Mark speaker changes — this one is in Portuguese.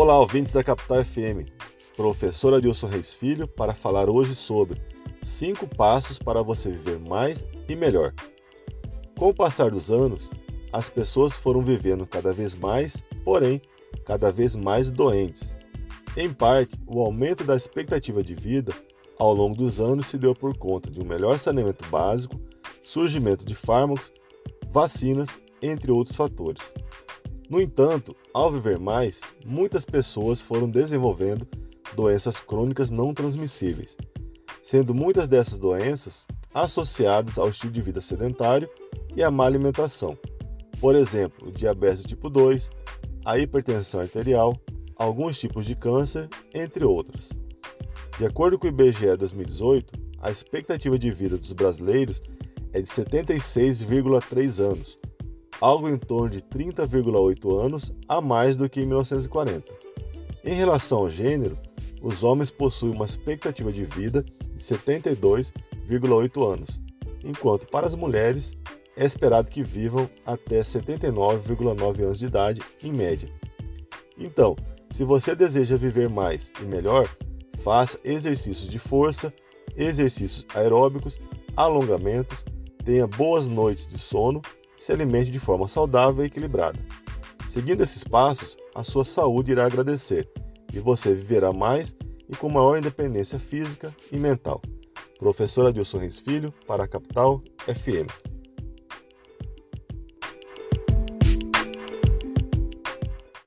Speaker 1: Olá, ouvintes da Capital FM. Professor Adilson Reis Filho para falar hoje sobre 5 passos para você viver mais e melhor. Com o passar dos anos, as pessoas foram vivendo cada vez mais, porém, cada vez mais doentes. Em parte, o aumento da expectativa de vida ao longo dos anos se deu por conta de um melhor saneamento básico, surgimento de fármacos, vacinas, entre outros fatores. No entanto, ao viver mais, muitas pessoas foram desenvolvendo doenças crônicas não transmissíveis, sendo muitas dessas doenças associadas ao estilo de vida sedentário e à má alimentação. Por exemplo, o diabetes tipo 2, a hipertensão arterial, alguns tipos de câncer, entre outros. De acordo com o IBGE 2018, a expectativa de vida dos brasileiros é de 76,3 anos, algo em torno de 30,8 anos a mais do que em 1940. Em relação ao gênero, os homens possuem uma expectativa de vida de 72,8 anos, enquanto para as mulheres é esperado que vivam até 79,9 anos de idade em média. Então, se você deseja viver mais e melhor, faça exercícios de força, exercícios aeróbicos, alongamentos, tenha boas noites de sono se alimente de forma saudável e equilibrada. Seguindo esses passos, a sua saúde irá agradecer e você viverá mais e com maior independência física e mental. Professor Adilson Reis Filho, para a Capital FM.